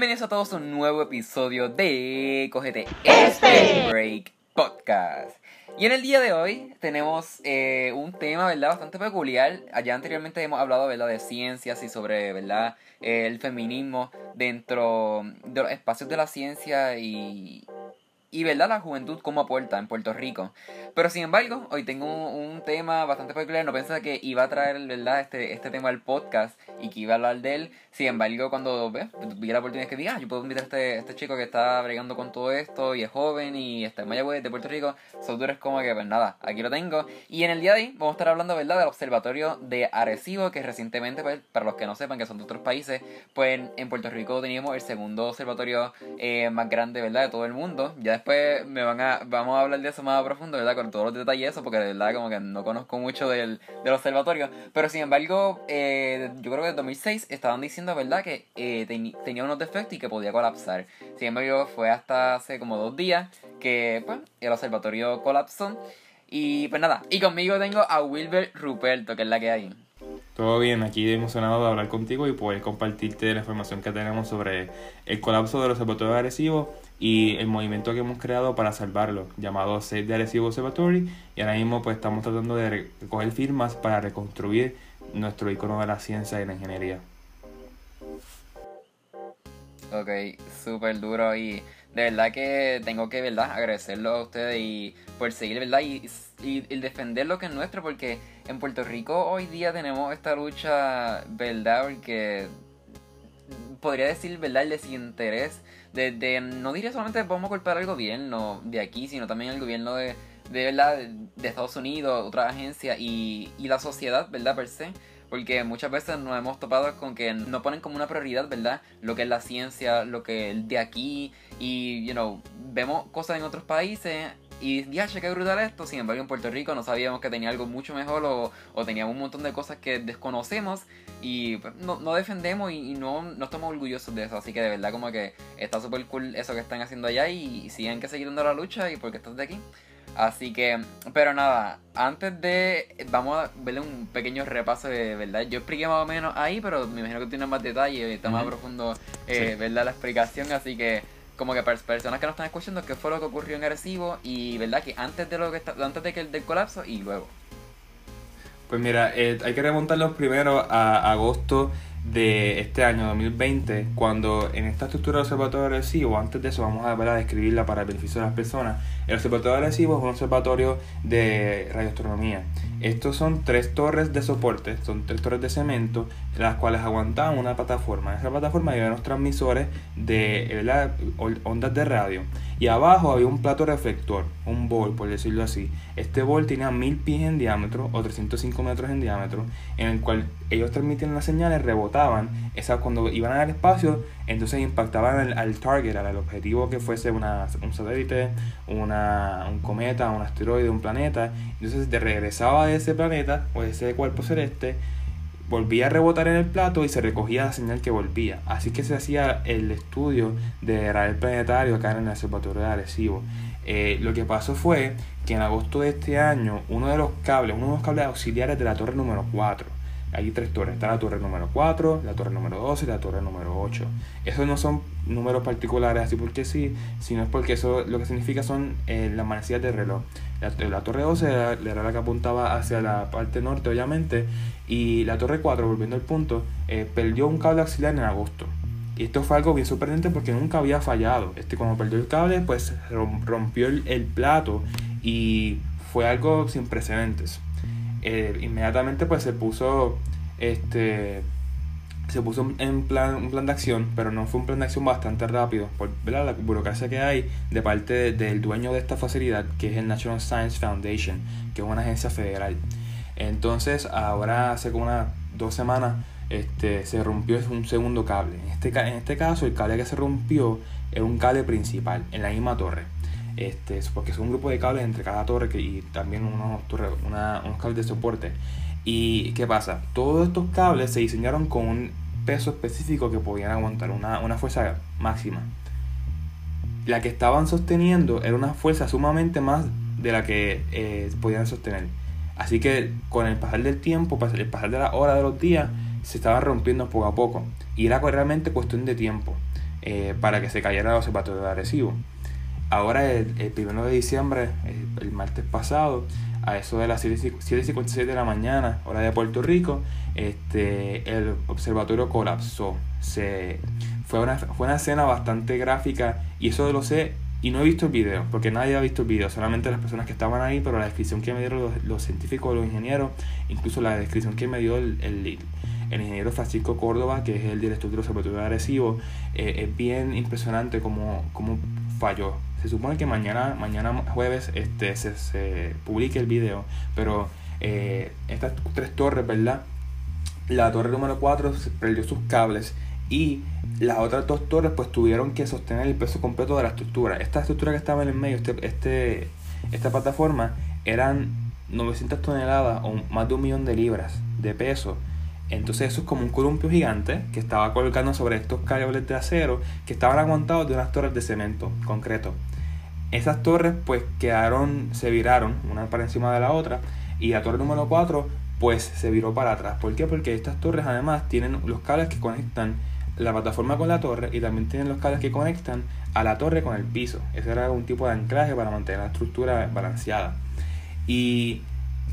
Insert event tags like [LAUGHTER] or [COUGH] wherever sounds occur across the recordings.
Bienvenidos a todos a un nuevo episodio de Cogete este Break Podcast. Y en el día de hoy tenemos eh, un tema, ¿verdad? Bastante peculiar. Allá anteriormente hemos hablado, ¿verdad? De ciencias y sobre, ¿verdad? el feminismo dentro de los espacios de la ciencia y, y verdad la juventud como aporta en Puerto Rico. Pero sin embargo, hoy tengo un, tema bastante peculiar. No pensaba que iba a traer verdad este, este tema al podcast y que iba a hablar de él. Sin embargo, cuando ve, vi la oportunidad que diga, ah, yo puedo invitar a este, este chico que está bregando con todo esto y es joven y está en Mayagüez de Puerto Rico. Son duros como que, pues nada, aquí lo tengo. Y en el día de hoy vamos a estar hablando, ¿verdad?, del observatorio de Arecibo, que recientemente, pues, para los que no sepan que son de otros países, pues en Puerto Rico teníamos el segundo observatorio eh, más grande, ¿verdad?, de todo el mundo. Ya después me van a, vamos a hablar de eso más a profundo, ¿verdad? Con todos los detalles eso, porque de verdad como que no conozco mucho del, del observatorio. Pero sin embargo, eh, yo creo que en 2006 estaban diciendo, ¿verdad? Que eh, tenía unos defectos y que podía colapsar. Sin embargo, fue hasta hace como dos días que pues, el observatorio colapsó. Y pues nada, y conmigo tengo a Wilber Ruperto, que es la que hay. Todo bien, aquí emocionado de hablar contigo y poder compartirte la información que tenemos sobre el colapso del observatorio agresivo y el movimiento que hemos creado para salvarlo, llamado Save the Arecibo Observatory. Y ahora mismo pues estamos tratando de recoger firmas para reconstruir nuestro icono de la ciencia y la ingeniería. Ok, súper duro y de verdad que tengo que verdad agradecerlo a ustedes y por seguir verdad y, defender lo que es nuestro porque en Puerto Rico hoy día tenemos esta lucha, ¿verdad? Porque podría decir, ¿verdad? El desinterés de, no diría solamente vamos a culpar al gobierno de aquí, sino también al gobierno de, de ¿verdad? De Estados Unidos, otras agencias y, y la sociedad, ¿verdad? Per se. Porque muchas veces nos hemos topado con que no ponen como una prioridad, ¿verdad? Lo que es la ciencia, lo que es de aquí. Y, you know, vemos cosas en otros países y ya, qué brutal esto. Sin embargo, en Puerto Rico no sabíamos que tenía algo mucho mejor o, o teníamos un montón de cosas que desconocemos y pues, no, no, defendemos y, no, no, estamos orgullosos de eso. Así que de verdad, como que está súper cool eso que están haciendo allá y, y siguen que seguir dando la lucha y porque estás de aquí. Así que, pero nada, antes de, vamos a verle un pequeño repaso de verdad. Yo expliqué más o menos ahí, pero me imagino que tiene más detalle y está más profundo, eh, ¿verdad? La explicación, así que como que para personas que no están escuchando qué fue lo que ocurrió en Arecibo y verdad que antes de lo que está, antes de que el del colapso y luego. Pues mira, eh, hay que remontarlos primero a agosto de este año 2020, cuando en esta estructura del observatorio agresivo, antes de eso vamos a, a describirla para el beneficio de las personas, el observatorio agresivo es un observatorio de radioastronomía. Estos son tres torres de soporte, son tres torres de cemento, las cuales aguantaban una plataforma. En esa plataforma había unos transmisores de ondas de radio. Y abajo había un plato reflector, un bol, por decirlo así. Este bol tenía 1000 pies en diámetro o 305 metros en diámetro, en el cual ellos transmitían las señales, rebotaban. Esas cuando iban al espacio, entonces impactaban al, target, al objetivo que fuese una, un satélite, una, un cometa, un asteroide, un planeta. Entonces regresaba de ese planeta o de ese cuerpo celeste volvía a rebotar en el plato y se recogía la señal que volvía. Así que se hacía el estudio de radar planetario acá en el observatorio de Arecibo. Eh, lo que pasó fue que en agosto de este año uno de los cables, uno de los cables auxiliares de la torre número 4, hay tres torres, está la torre número 4, la torre número 12 y la torre número 8. Esos no son números particulares así porque sí, sino es porque eso lo que significa son eh, las manecillas de reloj. La, torre 12 era, la que apuntaba hacia la parte norte, obviamente, y la torre 4, volviendo al punto, eh, perdió un cable auxiliar en agosto. Y esto fue algo bien sorprendente porque nunca había fallado. Este, cuando perdió el cable, pues rompió el, plato y fue algo sin precedentes. Eh, inmediatamente pues se puso este se puso en plan, un plan de acción, pero no fue un plan de acción bastante rápido, por la burocracia que hay de parte del dueño de esta facilidad, que es el National Science Foundation, que es una agencia federal. Entonces, ahora hace como unas dos semanas, este, se rompió un segundo cable. En este, en este caso, el cable que se rompió era un cable principal, en la misma torre. Este, porque es un grupo de cables entre cada torre y también unos, unos cables de soporte. ¿Y qué pasa? Todos estos cables se diseñaron con un peso específico que podían aguantar, una, una fuerza máxima. La que estaban sosteniendo era una fuerza sumamente más de la que eh, podían sostener. Así que con el pasar del tiempo, el pasar de la hora de los días, se estaba rompiendo poco a poco. Y era realmente cuestión de tiempo. eh, para que se cayera el observatorio de Arecibo. Ahora, el, el 1 de diciembre, el, martes pasado, a eso de las 7.57 de la mañana, hora de Puerto Rico, este, el observatorio colapsó. Se, fue, una, fue una escena bastante gráfica y eso lo sé y no he visto el video, porque nadie ha visto el video, solamente las personas que estaban ahí, pero la descripción que me dieron los, los científicos, los ingenieros, incluso la descripción que me dio el, el, el ingeniero Francisco Córdoba, que es el director del Observatorio de Arecibo, eh, es bien impresionante cómo, cómo falló. Se supone que mañana, mañana jueves este, se, se publique el video, pero eh, estas tres torres, ¿verdad? La torre número 4 perdió sus cables y las otras dos torres pues tuvieron que sostener el peso completo de la estructura. Esta estructura que estaba en el medio, este, este, esta plataforma, eran 900 toneladas o más de un millón de libras de peso. Entonces eso es como un columpio gigante que estaba colgando sobre estos cables de acero que estaban aguantados de unas torres de cemento concreto. Esas torres pues quedaron, se viraron una para encima de la otra y la torre número 4 pues se viró para atrás. ¿Por qué? Porque estas torres además tienen los cables que conectan la plataforma con la torre y también tienen los cables que conectan a la torre con el piso. Ese era un tipo de anclaje para mantener la estructura balanceada. Y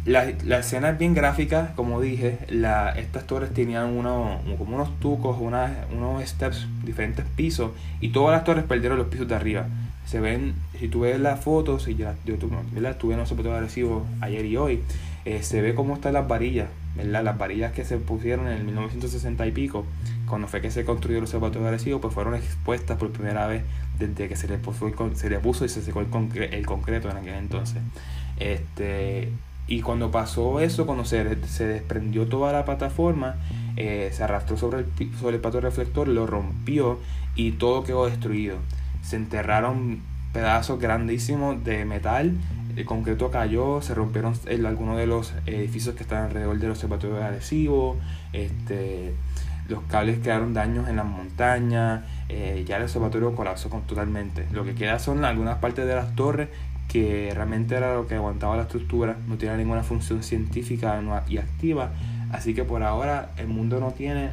la, la escena es bien gráfica, como dije, la, estas torres tenían uno, como unos tucos, unos steps, diferentes pisos, y todas las torres perdieron los pisos de arriba. Se ven, si tú ves las fotos, y yo estuve en los agresivo ayer y hoy, eh, se ve cómo están las varillas, ¿verdad? Las varillas que se pusieron en el 1960 y pico, cuando fue que se construyó el observatorio agresivo, pues fueron expuestas por primera vez desde que se le puso, se puso y se secó el, el concreto en aquel entonces. Este, y cuando pasó eso, cuando se, se desprendió toda la plataforma, eh, se arrastró sobre el, sobre el pato reflector, lo rompió y todo quedó destruido. Se enterraron pedazos grandísimos de metal, el concreto cayó, se rompieron algunos de los edificios que están alrededor del observatorio de Arecibo, este, los cables quedaron daños en las montañas, eh, ya el observatorio colapsó totalmente. Lo que queda son algunas partes de las torres que realmente era lo que aguantaba la estructura, no tiene ninguna función científica y activa, así que por ahora el mundo no tiene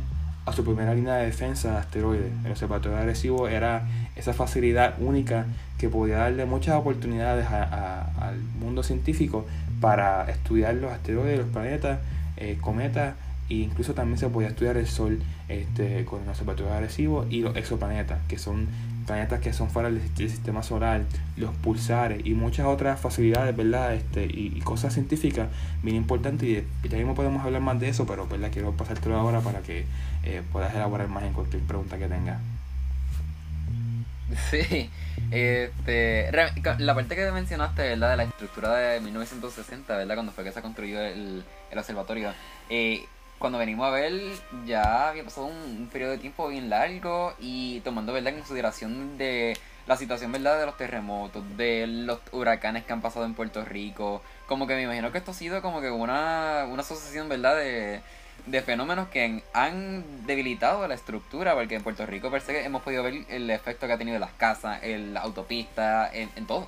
a su primera línea de defensa de asteroides. El observatorio agresivo era esa facilidad única que podía darle muchas oportunidades al mundo científico para estudiar los asteroides, los planetas, eh, cometas e incluso también se podía estudiar el Sol este, con el observatorio agresivo y los exoplanetas, que son planetas que son fuera del, sistema solar, los pulsares y muchas otras facilidades, ¿verdad? Este, y, cosas científicas bien importantes. Y, ya mismo podemos hablar más de eso, pero ¿verdad? quiero pasártelo ahora para que eh, puedas elaborar más en cualquier pregunta que tengas. Sí, este, la parte que mencionaste, ¿verdad? De la estructura de 1960, ¿verdad? Cuando fue que se construyó el, el observatorio. Eh, cuando venimos a ver, ya había pasado un, periodo de tiempo bien largo y tomando, ¿verdad? En consideración de la situación, ¿verdad? De los terremotos, de los huracanes que han pasado en Puerto Rico. Como que me imagino que esto ha sido como que una, una asociación, ¿verdad? De de fenómenos que han debilitado la estructura, porque en Puerto Rico per se hemos podido ver el efecto que ha tenido las casas, en la autopista, en, todo.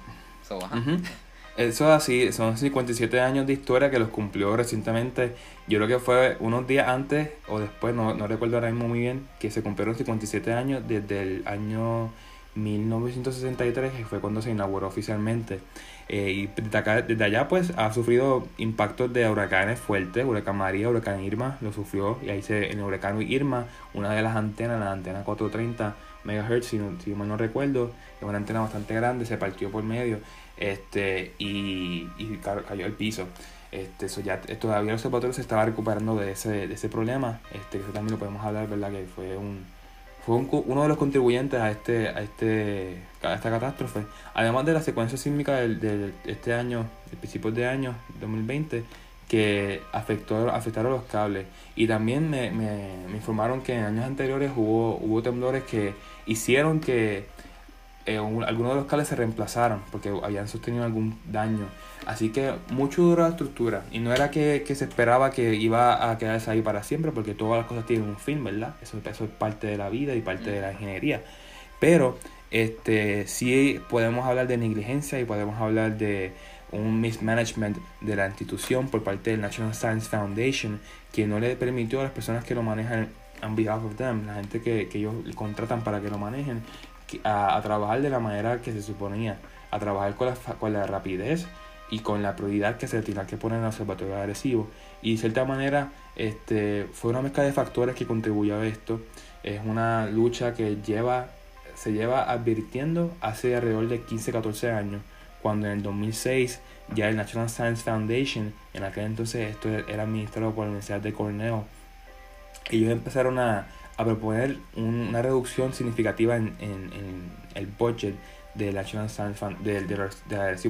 Eso así, son 57 años de historia que los cumplió recientemente. Yo creo que fue unos días antes o después, no, no recuerdo ahora mismo muy bien, que se cumplieron 57 años desde el año 1963, que fue cuando se inauguró oficialmente. Eh, y desde, allá pues ha sufrido impactos de huracanes fuertes, huracán María, huracán Irma, lo sufrió, y ahí se, en el huracán Irma, una de las antenas, la antena 430 MHz, si, si mal no recuerdo, es una antena bastante grande, se partió por medio, este, y, y cayó al piso. Este, eso ya todavía el observatorio se estaba recuperando de ese, de ese problema, este, eso también lo podemos hablar, ¿verdad? Que fue un, fue uno de los contribuyentes a este a este esta catástrofe además de la secuencia sísmica de este año de principios de año 2020 que afectó afectaron los cables y también me, me, me informaron que en años anteriores hubo hubo temblores que hicieron que eh, algunos de los cables se reemplazaron porque habían sostenido algún daño. Así que mucho duró la estructura. Y no era que, se esperaba que iba a quedarse ahí para siempre, porque todas las cosas tienen un fin, ¿verdad? Eso, eso es parte de la vida y parte de la ingeniería. Pero este sí podemos hablar de negligencia y podemos hablar de un mismanagement de la institución por parte del National Science Foundation que no le permitió a las personas que lo manejan on behalf of them, la gente que, que ellos contratan para que lo manejen, a, a, trabajar de la manera que se suponía, a trabajar con la, con la rapidez y con la prioridad que se tenía que poner en el observatorio agresivo. Y de cierta manera este, fue una mezcla de factores que contribuyó a esto. Es una lucha que lleva, se lleva advirtiendo hace alrededor de 15-14 años, cuando en el 2006 ya el National Science Foundation, en aquel entonces esto era administrado por la Universidad de Cornell, ellos empezaron a, a proponer una reducción significativa en, en, en, el budget del National Science Fund, del, del,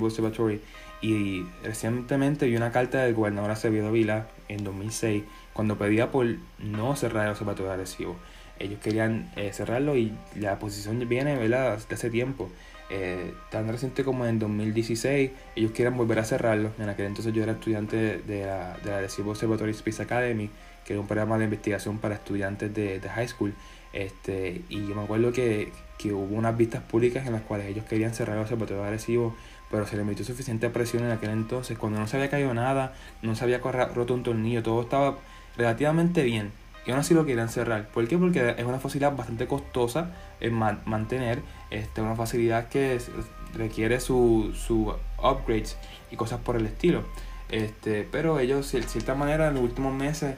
Observatory. Y recientemente vi una carta del gobernador Acevedo Vila en 2006 cuando pedía por no cerrar el observatorio agresivo. Ellos querían eh, cerrarlo y la posición viene ¿verdad? de hace tiempo. Eh, tan reciente como en 2016, ellos quieren volver a cerrarlo. En aquel entonces yo era estudiante de la, de la Observatory Space Academy que era un programa de investigación para estudiantes de, de high school. Este, y yo me acuerdo que, que, hubo unas vistas públicas en las cuales ellos querían cerrar el observatorio agresivo, pero se le metió suficiente presión en aquel entonces, cuando no se había caído nada, no se había roto un tornillo, todo estaba relativamente bien. Y aún así lo querían cerrar. ¿Por qué? Porque es una facilidad bastante costosa en mantener, este, una facilidad que requiere su, su upgrades y cosas por el estilo. Este, pero ellos, de cierta manera, en los últimos meses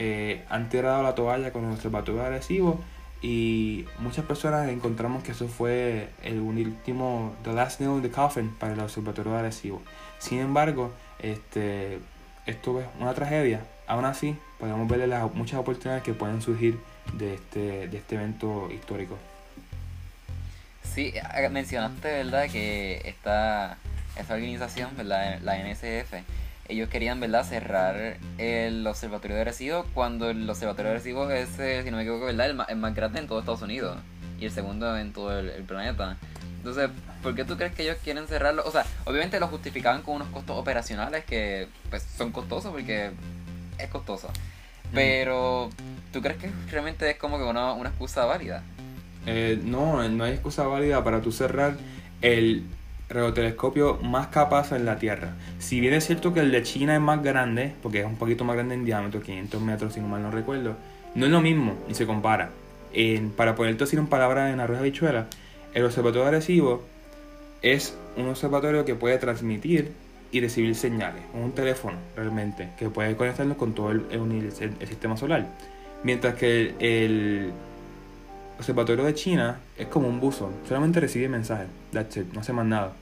eh, han tirado la toalla con el observatorio agresivo y muchas personas encontramos que eso fue el último, the last nail in the coffin para el observatorio agresivo. Sin embargo, este, esto es una tragedia. Aún así, podemos ver las muchas oportunidades que pueden surgir de este, de este evento histórico. Sí, mencionaste, ¿verdad?, que esta, esta organización, ¿verdad?, la NSF, ellos querían, ¿verdad?, cerrar el observatorio de Arecibo cuando el observatorio de Arecibo es, eh, si no me equivoco, ¿verdad?, el más, más, grande en todo Estados Unidos y el segundo en todo el, planeta. Entonces, ¿por qué tú crees que ellos quieren cerrarlo? O sea, obviamente lo justificaban con unos costos operacionales que pues son costosos porque es costoso. Pero, ¿tú crees que realmente es como que una, una excusa válida? Eh, no, no hay excusa válida para tú cerrar el radiotelescopio más capaz en la Tierra. Si bien es cierto que el de China es más grande, porque es un poquito más grande en diámetro, 500 metros si no mal no recuerdo, no es lo mismo ni se compara. para ponerte decir en palabras en arroz bichuela, el observatorio agresivo es un observatorio que puede transmitir y recibir señales, un teléfono realmente, que puede conectarnos con todo el, sistema solar. Mientras que el observatorio de China es como un buzón, solamente recibe mensajes, no hace más nada.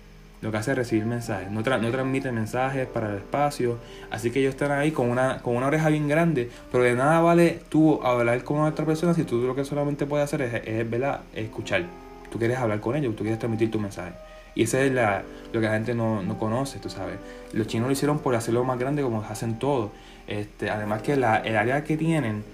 Lo que hace es recibir mensajes, no, transmite mensajes para el espacio, así que ellos están ahí con una, con una oreja bien grande, pero de nada vale tú hablar con otra persona si tú lo que solamente puedes hacer es, es, escuchar. Tú quieres hablar con ellos, tú quieres transmitir tu mensaje. Y eso es lo que la gente no, no, conoce, tú sabes. Los chinos lo hicieron por hacerlo más grande como hacen todo. Este, además que la, el área que tienen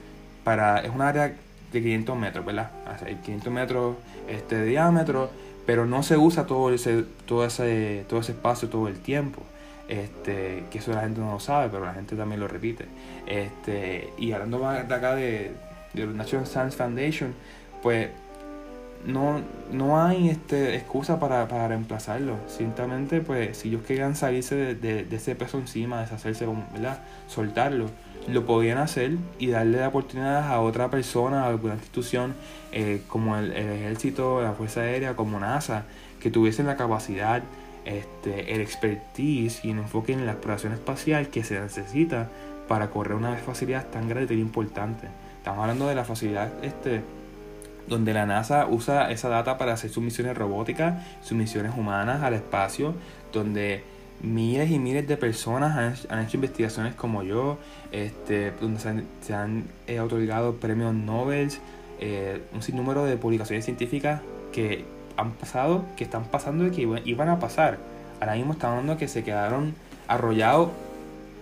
para es un área de 500 metros, ¿verdad? Hay 500 metros este, de diámetro, pero no se usa todo ese, todo ese, todo ese espacio todo el tiempo. Este, que eso la gente no lo sabe, pero la gente también lo repite. Este, y hablando más de acá de, de National Science Foundation, pues no, no hay este, excusa para, para reemplazarlo. Simplemente, pues, si ellos querían salirse de, de, ese peso encima, deshacerse, ¿verdad? Soltarlo lo podían hacer y darle la oportunidad a otra persona, a alguna institución eh, como el, ejército, la Fuerza Aérea, como NASA, que tuviesen la capacidad, este, el expertise y el enfoque en la exploración espacial que se necesita para correr una facilidad tan grande y tan importante. Estamos hablando de la facilidad este, donde la NASA usa esa data para hacer sus misiones robóticas, sus misiones humanas al espacio, donde miles y miles de personas han, hecho investigaciones como yo, este, donde se han, eh, otorgado premios Nobel, eh, un sinnúmero de publicaciones científicas que han pasado, que están pasando y que iban a pasar. Ahora mismo estamos hablando que se quedaron arrollados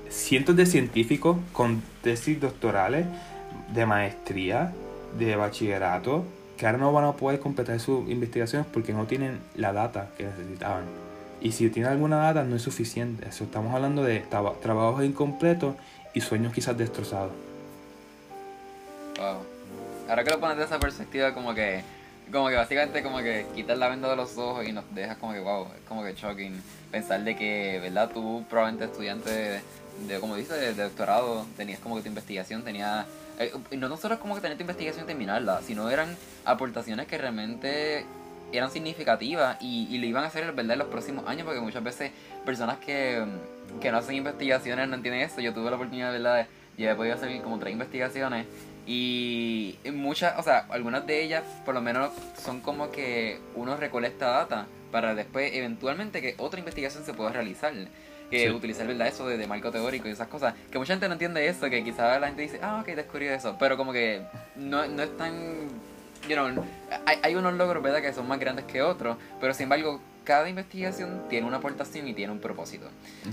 cientos de científicos con tesis doctorales, de maestría, de bachillerato, que ahora no van a poder completar sus investigaciones porque no tienen la data que necesitaban. Y si tiene alguna data no es suficiente. Eso estamos hablando de trabajos incompletos y sueños quizás destrozados. Wow. Ahora que lo pones de esa perspectiva, como que, como que básicamente como que quitas la venda de los ojos y nos dejas como que wow, es como que shocking pensar de que, ¿verdad? Tú probablemente estudiante de como dices, de, doctorado, tenías como que tu investigación tenía... Eh, no, no solo como que tener tu investigación y terminarla, sino eran aportaciones que realmente eran significativas y, y lo iban a hacer verdad en los próximos años porque muchas veces personas que, que no hacen investigaciones no entienden eso. Yo tuve la oportunidad, ¿verdad? De, he podido hacer como tres investigaciones y muchas, o sea, algunas de ellas por lo menos son como que uno recolecta data para después eventualmente que otra investigación se pueda realizar. Que utilizar ¿verdad? eso de, marco teórico y esas cosas. Que mucha gente no entiende eso, que quizás la gente dice, ah, ok, descubrí eso. Pero como que no, no es tan you know, hay, hay unos logros ¿verdad? que son más grandes que otros, pero sin embargo, cada investigación tiene una aportación y tiene un propósito.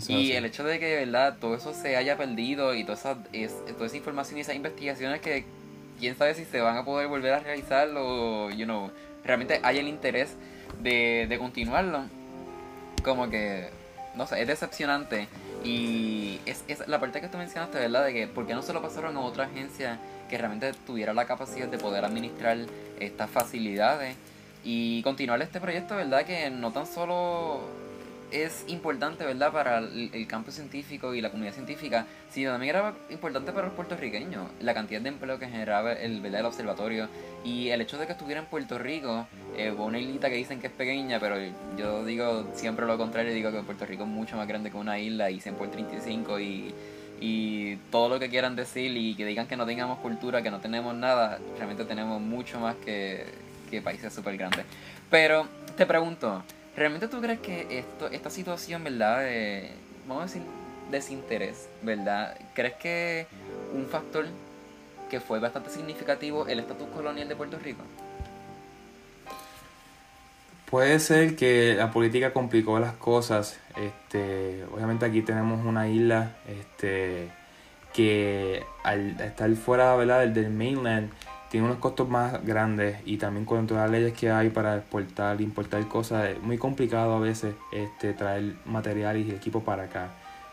y el hecho de que verdad todo eso se haya perdido y toda esa, es, toda esa información y esas investigaciones que quién sabe si se van a poder volver a realizar o you know, realmente hay el interés de, de continuarlo, como que, no sé, es decepcionante. Y es, es la parte que tú mencionaste, ¿verdad? De que, ¿por qué no se lo pasaron a otra agencia que realmente tuviera la capacidad de poder administrar estas facilidades? y continuar este proyecto, ¿verdad? Que no tan solo es importante, ¿verdad? Para el, campo científico y la comunidad científica, sino también era importante para los puertorriqueños, la cantidad de empleo que generaba el, ¿verdad? el observatorio y el hecho de que estuviera en Puerto Rico, eh, una islita que dicen que es pequeña, pero yo digo siempre lo contrario, digo que Puerto Rico es mucho más grande que una isla y 100 por 35 y y todo lo que quieran decir y que digan que no tengamos cultura, que no tenemos nada, realmente tenemos mucho más que, que países súper grandes. Pero te pregunto, ¿realmente tú crees que esto, esta situación, verdad, vamos a decir, desinterés, verdad, crees que un factor que fue bastante significativo el estatus colonial de Puerto Rico? Puede ser que la política complicó las cosas. Este, obviamente aquí tenemos una isla este, que al estar fuera ¿verdad? Del mainland tiene unos costos más grandes y también con todas las leyes que hay para exportar, importar cosas, es muy complicado a veces este, traer material y equipo para acá.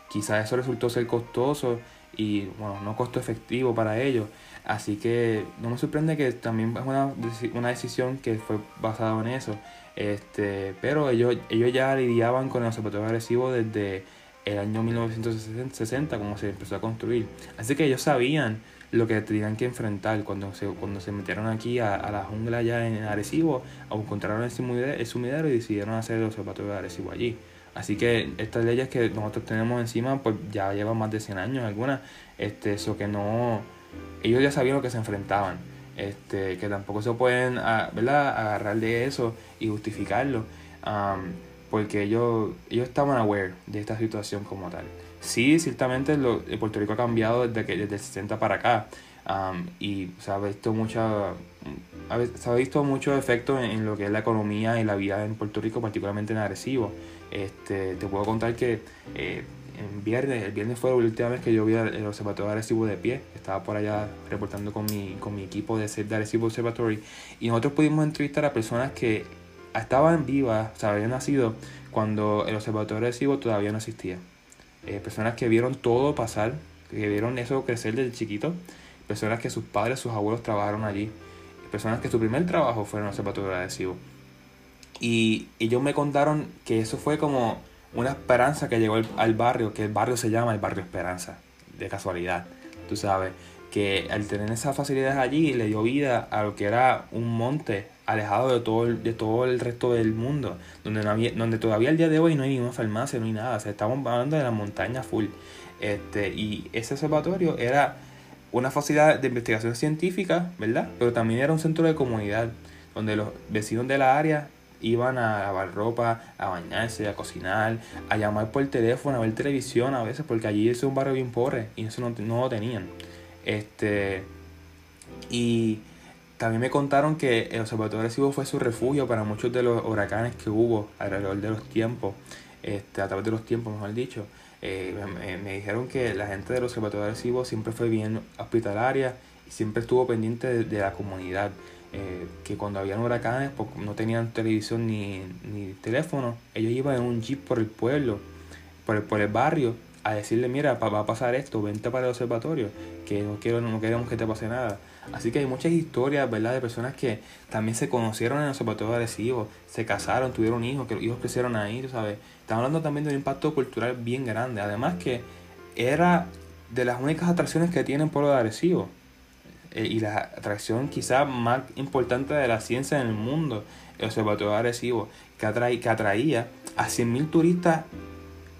Quizás eso resultó ser costoso y bueno, no costo efectivo para ellos. Así que no me sorprende que también es una, una decisión que fue basada en eso. Este, pero ellos, ellos ya lidiaban con el observatorio agresivo desde el año 1960, como se empezó a construir. Así que ellos sabían lo que tenían que enfrentar cuando se, cuando se metieron aquí a, la jungla ya en Arecibo, encontraron el sumidero y decidieron hacer el observatorio de Arecibo allí. Así que estas leyes que nosotros tenemos encima, pues ya llevan más de 100 años algunas, este, eso que no, ellos ya sabían lo que se enfrentaban, este, que tampoco se pueden, ah, ¿verdad? agarrar de eso y justificarlo, porque ellos, ellos estaban aware de esta situación como tal. Sí, ciertamente lo, Puerto Rico ha cambiado desde, que, desde el 60 para acá y se ha visto mucha se ha visto mucho efecto en, lo que es la economía y la vida en Puerto Rico, particularmente en Arecibo. Este, te puedo contar que eh, en viernes, el viernes fue la última vez que yo vi el observatorio de Arecibo de pie. Estaba por allá reportando con mi, con mi equipo de, de Arecibo Observatory y nosotros pudimos entrevistar a personas que estaban vivas, o sea, habían nacido cuando el observatorio de Arecibo todavía no existía. Eh, personas que vieron todo pasar, que vieron eso crecer desde chiquito, personas que sus padres, sus abuelos trabajaron allí, personas que su primer trabajo fue en el observatorio adhesivo. Y ellos me contaron que eso fue como una esperanza que llegó al, barrio, que el barrio se llama el barrio Esperanza, de casualidad, tú sabes, que al tener esas facilidades allí le dio vida a lo que era un monte alejado de todo el, de todo el resto del mundo, donde, no había, donde todavía el día de hoy no hay ninguna farmacia, no hay nada, o sea, hablando de la montaña full. Este, y ese observatorio era una facilidad de investigación científica, ¿verdad? Pero también era un centro de comunidad, donde los vecinos de la área iban a lavar ropa, a bañarse, a cocinar, a llamar por teléfono, a ver televisión a veces, porque allí es un barrio bien pobre y eso no, no lo tenían. Este, y también me contaron que el Observatorio Arecibo fue su refugio para muchos de los huracanes que hubo alrededor de los tiempos, este, a través de los tiempos, mejor dicho. Eh, me, dijeron que la gente del Observatorio Arecibo siempre fue bien hospitalaria y siempre estuvo pendiente de, la comunidad. Eh, que cuando habían huracanes pues, no tenían televisión ni, ni, teléfono, ellos iban en un jeep por el pueblo, por el, por el barrio, a decirle, mira, va a pasar esto, vente para el observatorio, que no, quiero, no queremos que te pase nada. Así que hay muchas historias, ¿verdad? De personas que también se conocieron en el observatorio agresivo, se casaron, tuvieron hijos, que los hijos crecieron ahí, ¿tú sabes? Estamos hablando también de un impacto cultural bien grande. Además que era de las únicas atracciones que tiene el pueblo de Arecibo. Eh, y la atracción quizá más importante de la ciencia en el mundo, el Observatorio de Arecibo, que, atraía, que atraía a 100.000 turistas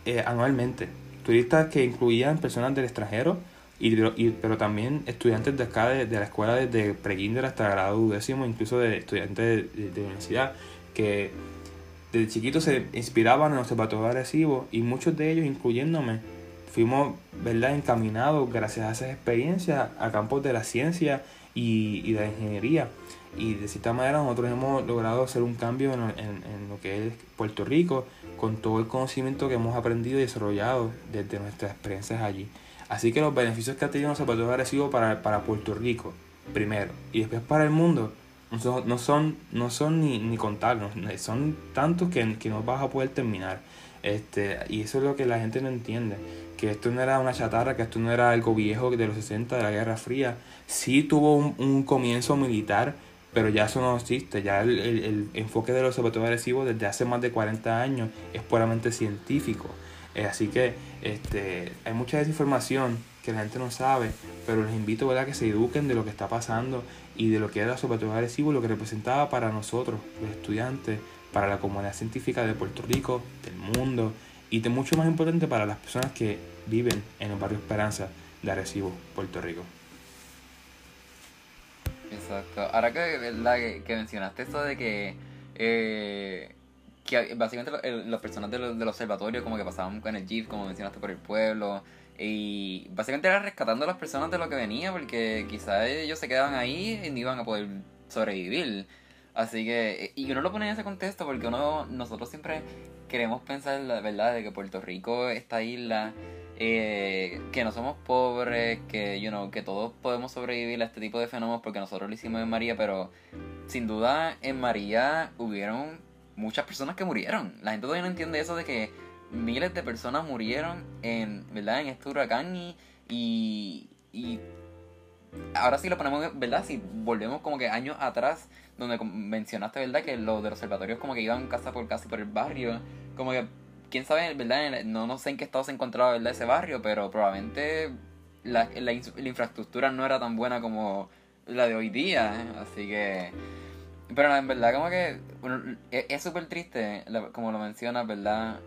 eh, anualmente. Turistas que incluían personas del extranjero, y, pero también estudiantes de acá, de, la escuela desde prekinder hasta grado décimo, incluso de estudiantes de, de universidad, que desde chiquitos se inspiraban en el Observatorio de Arecibo y muchos de ellos, incluyéndome, fuimos ¿verdad? encaminados gracias a esas experiencias a campos de la ciencia y, y de la ingeniería. Y de cierta manera nosotros hemos logrado hacer un cambio en, en, lo que es Puerto Rico con todo el conocimiento que hemos aprendido y desarrollado desde nuestras experiencias allí. Así que los beneficios que ha tenido el Observatorio Arecibo para, para Puerto Rico, primero, y después para el mundo, no son, no son, no son ni, ni contables, son tantos que, que no vas a poder terminar. Este, y eso es lo que la gente no entiende que esto no era una chatarra, que esto no era algo viejo de los 60 de la Guerra Fría. Sí tuvo un, comienzo militar, pero ya eso no existe. Ya el, el, enfoque de los observatorios agresivos desde hace más de 40 años es puramente científico. Eh, así que este, hay mucha desinformación que la gente no sabe, pero les invito a que se eduquen de lo que está pasando y de lo que era el observatorio agresivo, lo que representaba para nosotros, los estudiantes, para la comunidad científica de Puerto Rico, del mundo y de mucho más importante para las personas que viven en el barrio Esperanza de Arecibo, Puerto Rico. Exacto. Ahora que, ¿verdad? que, mencionaste esto de que, eh, que básicamente los personas del, observatorio como que pasaban con el jeep, como mencionaste, por el pueblo. Y básicamente era rescatando a las personas de lo que venía, porque quizás ellos se quedaban ahí y no iban a poder sobrevivir. Así que, y uno lo pone en ese contexto porque uno, nosotros siempre queremos pensar la verdad de que Puerto Rico, esta isla, eh, que no somos pobres, que, you know, que todos podemos sobrevivir a este tipo de fenómenos porque nosotros lo hicimos en María, pero sin duda en María hubieron muchas personas que murieron. La gente todavía no entiende eso de que miles de personas murieron en, ¿verdad? en este huracán y, y, ahora sí lo ponemos, ¿verdad? Si volvemos como que años atrás, donde mencionaste, ¿verdad? Que los de los observatorios como que iban casa por casa por el barrio como que, quién sabe, ¿verdad? No, no sé en qué estado se encontraba, ¿verdad? Ese barrio, pero probablemente la, la, infraestructura no era tan buena como la de hoy día, ¿eh? así que... Pero en verdad como que e, es súper triste, como lo mencionas, ¿verdad?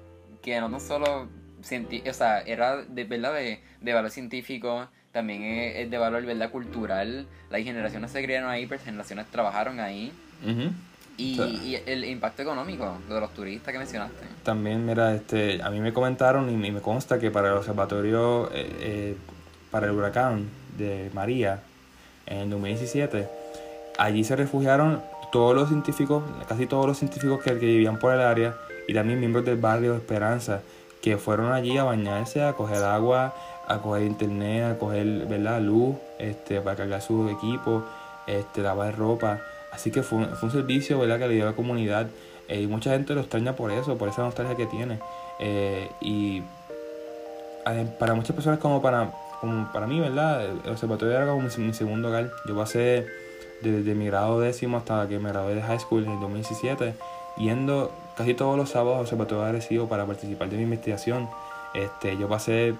Que no, no solo, o sea, era de verdad de, de valor científico, también es, de valor, ¿verdad? Cultural. Las generaciones se criaron ahí, pero generaciones trabajaron ahí. Y, el impacto económico de los turistas que mencionaste. También, mira, este, a mí me comentaron y me consta que para el observatorio, eh, eh, para el huracán de María, en 2017, allí se refugiaron todos los científicos, casi todos los científicos que, vivían por el área y también miembros del barrio Esperanza, que fueron allí a bañarse, a coger agua, a coger internet, a coger ¿verdad? luz, este, para cargar su equipo, este, lavar ropa. Así que fue un, fue un servicio ¿verdad? que le dio a la comunidad eh, y mucha gente lo extraña por eso, por esa nostalgia que tiene. Eh, y para muchas personas como para, como para mí, ¿verdad? El observatorio era como mi, segundo hogar. Yo pasé desde mi grado décimo hasta que me gradué de high school en el 2017, yendo casi todos los sábados al observatorio agresivo para participar de mi investigación. Este, yo pasé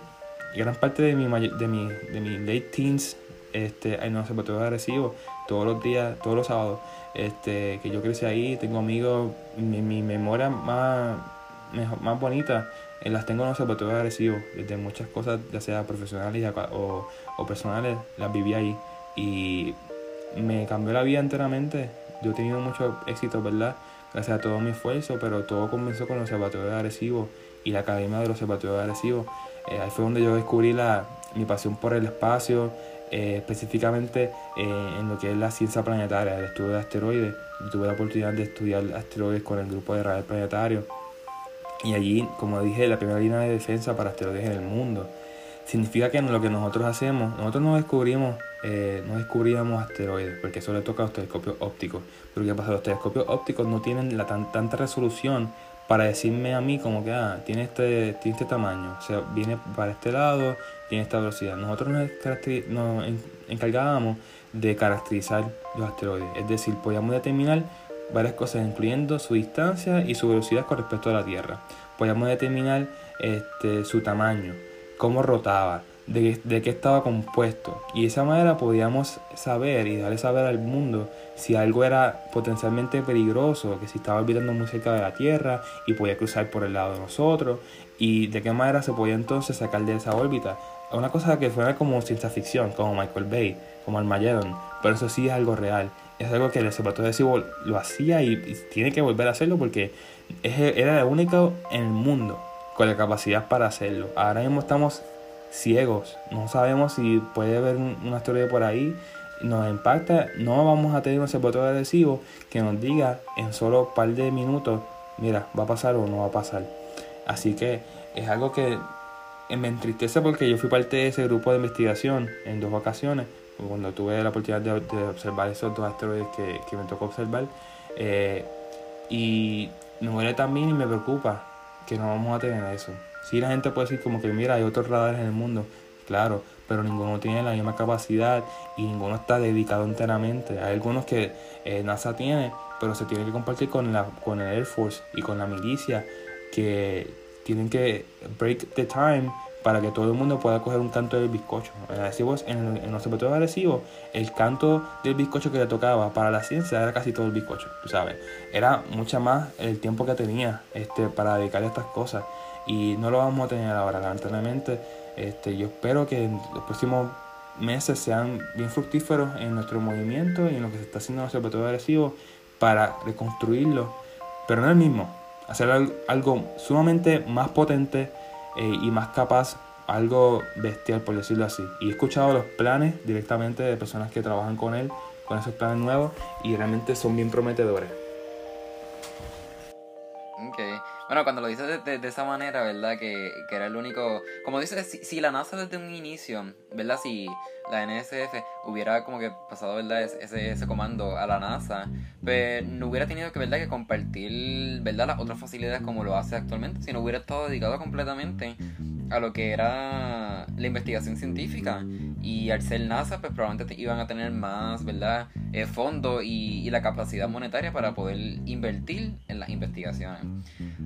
gran parte de mi, de mi, de mi late teens este, en el observatorio agresivo todos los días, todos los sábados, este, que yo crecí ahí, tengo amigos, mi, mi memoria más, más bonita eh, las tengo en los observatorio agresivo, desde muchas cosas, ya sea profesionales o, o personales, las viví ahí. Y me cambió la vida enteramente. Yo he tenido mucho éxito, ¿verdad? Gracias a todo mi esfuerzo, pero todo comenzó con el observatorio agresivo y la academia del observatorio agresivo. Eh, ahí fue donde yo descubrí la, mi pasión por el espacio, eh, específicamente eh, en lo que es la ciencia planetaria, el estudio de asteroides. tuve la oportunidad de estudiar asteroides con el grupo de radar planetario. Y allí, como dije, la primera línea de defensa para asteroides en el mundo. Significa que lo que nosotros hacemos, nosotros no descubrimos, eh, no descubríamos asteroides, porque eso le toca a los telescopios ópticos. Pero ¿qué pasa? Los telescopios ópticos no tienen la tanta resolución para decirme a mí como que, ah, tiene este, tiene este tamaño, o sea, viene para este lado, tiene esta velocidad. Nosotros nos, nos encargábamos de caracterizar los asteroides, es decir, podíamos determinar varias cosas, incluyendo su distancia y su velocidad con respecto a la Tierra. Podíamos determinar este, su tamaño, cómo rotaba, de, de qué estaba compuesto. Y de esa manera podíamos saber y darle saber al mundo si algo era potencialmente peligroso, que si estaba orbitando muy cerca de la Tierra y podía cruzar por el lado de nosotros, y de qué manera se podía entonces sacar de esa órbita. Una cosa que suena como ciencia ficción, como Michael Bay, como Armageddon, pero eso sí es algo real. Es algo que el observatorio de lo hacía y, y tiene que volver a hacerlo porque es, era el único en el mundo con la capacidad para hacerlo. Ahora mismo estamos ciegos, no sabemos si puede haber un, un asteroide por ahí, nos impacta, no vamos a tener un observatorio adhesivo que nos diga en solo un par de minutos, mira, va a pasar o no va a pasar. Así que es algo que me entristece porque yo fui parte de ese grupo de investigación en dos ocasiones, cuando tuve la oportunidad de, de observar esos dos asteroides que, que me tocó observar. Eh, y me duele también y me preocupa que no vamos a tener eso. Sí, la gente puede decir como que mira, hay otros radares en el mundo, claro, pero ninguno tiene la misma capacidad y ninguno está dedicado enteramente. Hay algunos que eh, NASA tiene, pero se tiene que compartir con, la, con el Air Force y con la milicia que tienen que break the time para que todo el mundo pueda coger un canto del bizcocho. En, Arecibo, en, en los de Arecibo, el canto del bizcocho que le tocaba para la ciencia era casi todo el bizcocho, tú sabes. Era mucha más el tiempo que tenía este, para dedicarle a estas cosas. Y no lo vamos a tener ahora, lamentablemente. Este, yo espero que en los próximos meses sean bien fructíferos en nuestro movimiento y en lo que se está haciendo en los observatorios de Arecibo para reconstruirlo, pero no el mismo, hacer algo sumamente más potente eh, y más capaz, algo bestial por decirlo así. Y he escuchado los planes directamente de personas que trabajan con él, con esos planes nuevos, y realmente son bien prometedores. Ok. Bueno, cuando lo dices de, de, esa manera, ¿verdad? Que, que, era el único... Como dices, si, si, la NASA desde un inicio, ¿verdad? Si la NSF hubiera como que pasado, ¿verdad? Ese, ese comando a la NASA, pues no hubiera tenido que, ¿verdad? Que compartir, ¿verdad? Las otras facilidades como lo hace actualmente, sino hubiera estado dedicado completamente a lo que era la investigación científica y al ser NASA pues probablemente iban a tener más verdad eh, fondos y, y, la capacidad monetaria para poder invertir en las investigaciones.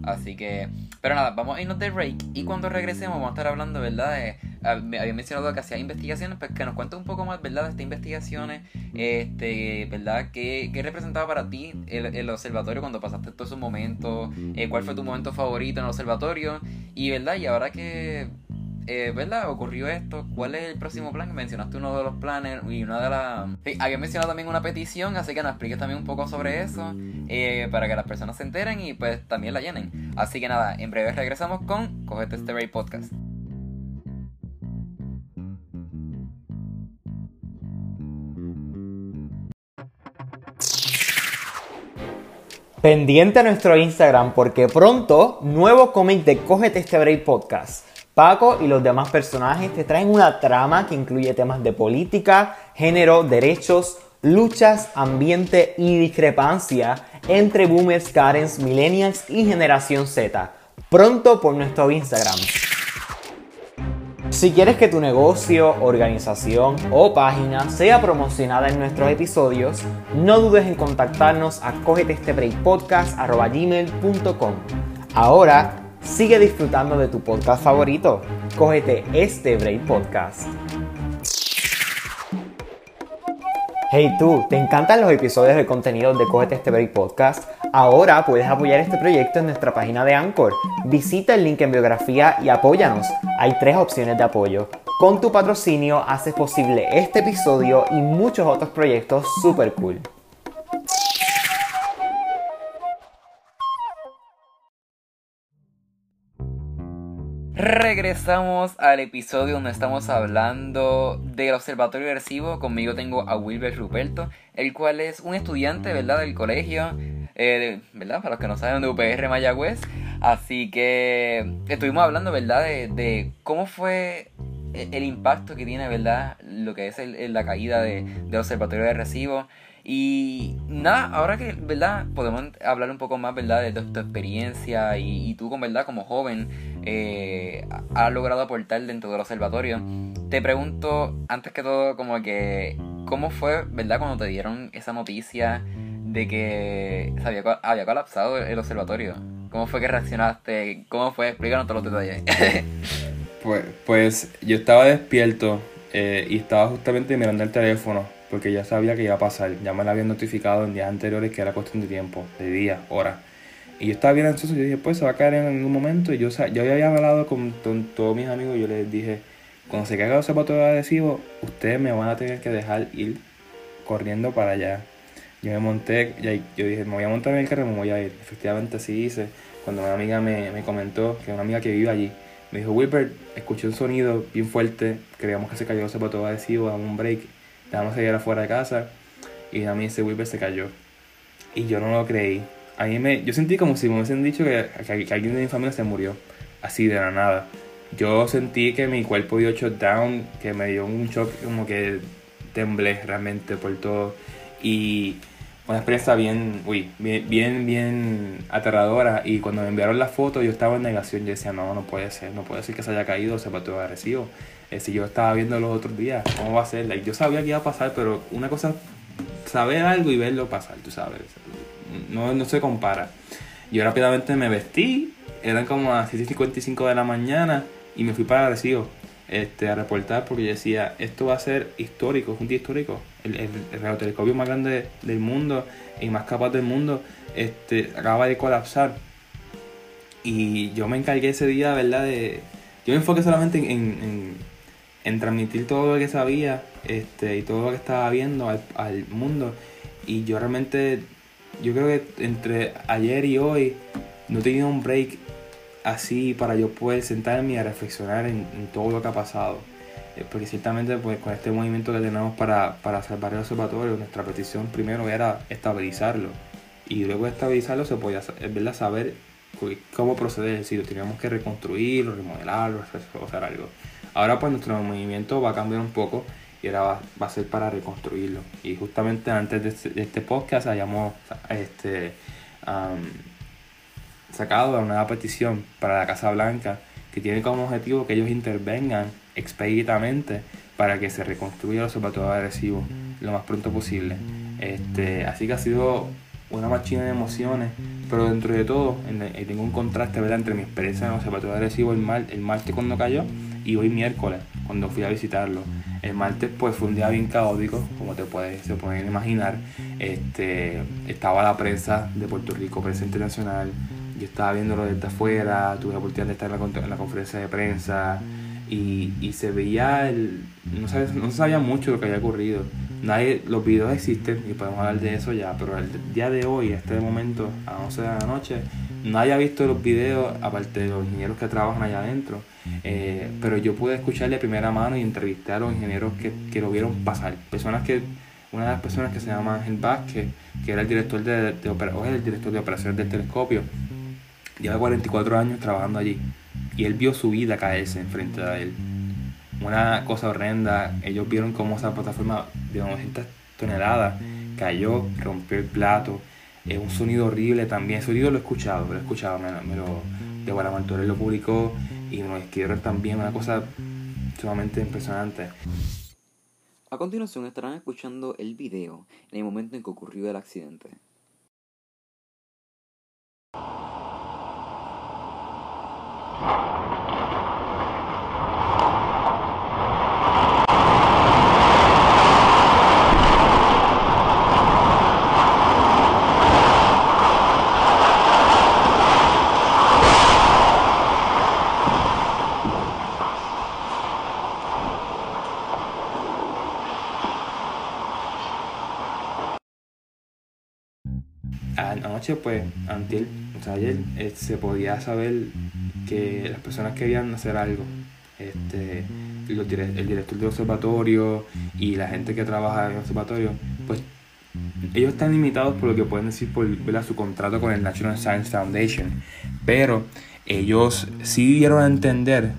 Así que pero nada vamos a irnos de break y cuando regresemos vamos a estar hablando verdad de, me había mencionado que hacía investigaciones pues que nos cuente un poco más verdad de estas investigaciones este verdad qué, qué representaba para ti el, el, observatorio cuando pasaste todos esos momentos eh, cuál fue tu momento favorito en el observatorio y verdad y ahora que eh, ¿verdad? Ocurrió esto. ¿Cuál es el próximo plan? Mencionaste uno de los planes y una de las... Sí, había mencionado también una petición, así que nos expliques también un poco sobre eso eh, para que las personas se enteren y pues también la llenen. Así que nada, en breve regresamos con Cogete este Ray Podcast. Pendiente a nuestro Instagram porque pronto nuevo cómic de Cógete este Break Podcast. Paco y los demás personajes te traen una trama que incluye temas de política, género, derechos, luchas, ambiente y discrepancia entre boomers, Karens, millennials y generación Z. Pronto por nuestro Instagram. Si quieres que tu negocio, organización o página sea promocionada en nuestros episodios, no dudes en contactarnos a cogetestebreakpodcast.com. Ahora, sigue disfrutando de tu podcast favorito. Cógete este Break Podcast. Hey tú, ¿te encantan los episodios de contenido de Cógete este Break Podcast? Ahora puedes apoyar este proyecto en nuestra página de Anchor. Visita el link en biografía y apóyanos. Hay tres opciones de apoyo. Con tu patrocinio haces posible este episodio y muchos otros proyectos super cool. Regresamos al episodio donde estamos hablando del Observatorio Aversivo. Conmigo tengo a Wilber Ruperto, el cual es un estudiante, ¿verdad?, del colegio, eh, ¿verdad?, para los que no saben, de UPR Mayagüez. Así que estuvimos hablando, ¿verdad?, de, de cómo fue el impacto que tiene, ¿verdad?, lo que es la caída de, del Observatorio de Recibo. Y nada, ahora que, ¿verdad? Podemos hablar un poco más, ¿verdad? De tu, tu experiencia y, y, tú, con verdad, como joven, eh, has logrado aportar dentro del observatorio. Te pregunto, antes que todo, como que, ¿cómo fue, ¿verdad? Cuando te dieron esa noticia de que se había, había colapsado el observatorio. ¿Cómo fue que reaccionaste? ¿Cómo fue? Explícanos todos los detalles. [LAUGHS] Pues, pues yo estaba despierto eh, y estaba justamente mirando el teléfono porque ya sabía que iba a pasar. Ya me lo habían notificado en días anteriores que era cuestión de tiempo, de día, hora. Y yo estaba bien ansioso. Yo dije, pues se va a caer en algún momento. Y yo, yo había hablado con, todos mis amigos. Yo les dije, cuando se caiga los zapatos adhesivos, ustedes me van a tener que dejar ir corriendo para allá. Yo me monté, yo dije, me voy a montar en el carro y me voy a ir. Efectivamente así hice. Cuando una amiga me, me comentó, que una amiga que vive allí, me dijo, Wilbert, escuché un sonido bien fuerte, creíamos que se cayó el zapato adhesivo, damos un break, dejamos seguir afuera de casa y a mí ese Wilbert se cayó. Y yo no lo creí. A mí me, yo sentí como si me hubiesen dicho que, que- que alguien de mi familia se murió, así de la nada. Yo sentí que mi cuerpo dio shutdown, que me dio un shock, como que temblé realmente por todo. Y una experiencia bien, uy, bien, bien, bien aterradora. Y cuando me enviaron la foto, yo estaba en negación. Yo decía, no, no puede ser, no puede ser que se haya caído el zapato agresivo. Eh, si yo estaba viendo los otros días, ¿cómo va a ser? Like, yo sabía que iba a pasar, pero una cosa saber algo y verlo pasar, tú sabes. No, no se compara. Yo rápidamente me vestí, eran como las 7.55 de la mañana y me fui para Arecibo este, a reportar porque decía, esto va a ser histórico, es un día histórico. El, el, el radiotelescopio más grande del mundo y más capaz del mundo este, acaba de colapsar. Y yo me encargué ese día, ¿verdad? De, yo me enfoqué solamente en, en, en- en transmitir todo lo que sabía este, y todo lo que estaba viendo al, al mundo. Y yo realmente, yo creo que entre ayer y hoy no he tenido un break así para yo poder sentarme a reflexionar en, todo lo que ha pasado. Eh, porque ciertamente pues con este movimiento que tenemos para, para salvar el observatorio, nuestra petición primero era estabilizarlo. Y luego de estabilizarlo se podía verdad, saber cómo proceder, si lo teníamos que reconstruirlo, remodelarlo, o hacer algo. Ahora pues nuestro movimiento va a cambiar un poco y ahora va, va a ser para reconstruirlo. Y justamente antes de este, este podcast hayamos este, sacado una petición para la Casa Blanca que tiene como objetivo que ellos intervengan expeditamente para que se reconstruya el observatorio agresivo lo más pronto posible. Este, así que ha sido una machina de emociones, pero dentro de todo en- tengo un contraste ¿verdad? entre mi experiencia en el observatorio agresivo el, mar, el martes cuando cayó y hoy miércoles cuando fui a visitarlo. El martes pues fue un día bien caótico, como te puedes, se pueden imaginar. Este, estaba la prensa de Puerto Rico, prensa internacional, yo estaba viéndolo desde afuera, tuve la oportunidad de estar en la, con- en la conferencia de prensa y, se veía el... No, sabes, no sabía mucho lo que había ocurrido. Nadie, los videos existen y podemos hablar de eso ya, pero el día de hoy, este momento, a 11 de la noche, nadie ha visto los videos aparte de los ingenieros que trabajan allá adentro. Eh, pero yo pude escuchar de primera mano y entrevistar a los ingenieros que, que lo vieron pasar. Personas que, una de las personas que se llama Ángel Vázquez, que era el director de, de el director de operaciones del telescopio, lleva 44 años trabajando allí y él vio su vida caerse enfrente de él. Una cosa horrenda, ellos vieron cómo esa plataforma de 900 toneladas cayó, rompió el plato. Es un sonido horrible también. Ese sonido lo he escuchado, lo he escuchado. Me, lo- de Guaramantorres lo publicó y nos escribieron también. Una cosa sumamente impresionante. A continuación estarán escuchando el video en el momento en que ocurrió el accidente. Anoche, pues, antier, o sea, ayer, eh, se podía saber que las personas querían hacer algo. Este, los el director del observatorio y la gente que trabaja en el observatorio, pues, ellos están limitados por lo que pueden decir por ¿verdad? su contrato con el National Science Foundation. Pero ellos sí dieron a entender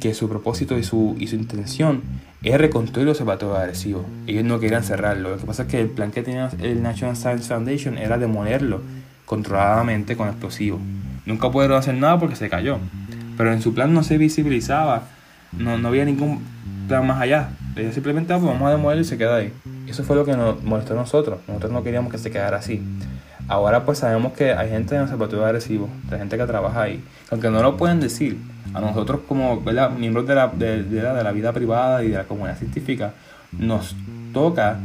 que su propósito y su, y su intención es reconstruir el observatorio agresivo. Ellos no querían cerrarlo. Lo que pasa es que el plan que tenía el National Science Foundation era demolerlo controladamente con explosivos. Nunca pudieron hacer nada porque se cayó. Pero en su plan no se visibilizaba. No, no había ningún plan más allá. Ellos simplemente, ah, pues vamos a demolerlo y se queda ahí. Eso fue lo que nos molestó a nosotros. Nosotros no queríamos que se quedara así. ahora pues sabemos que hay gente en el observatorio de hay gente que trabaja ahí, aunque no lo pueden decir, a nosotros como miembros de la, de la, de la vida privada y de la comunidad científica, nos toca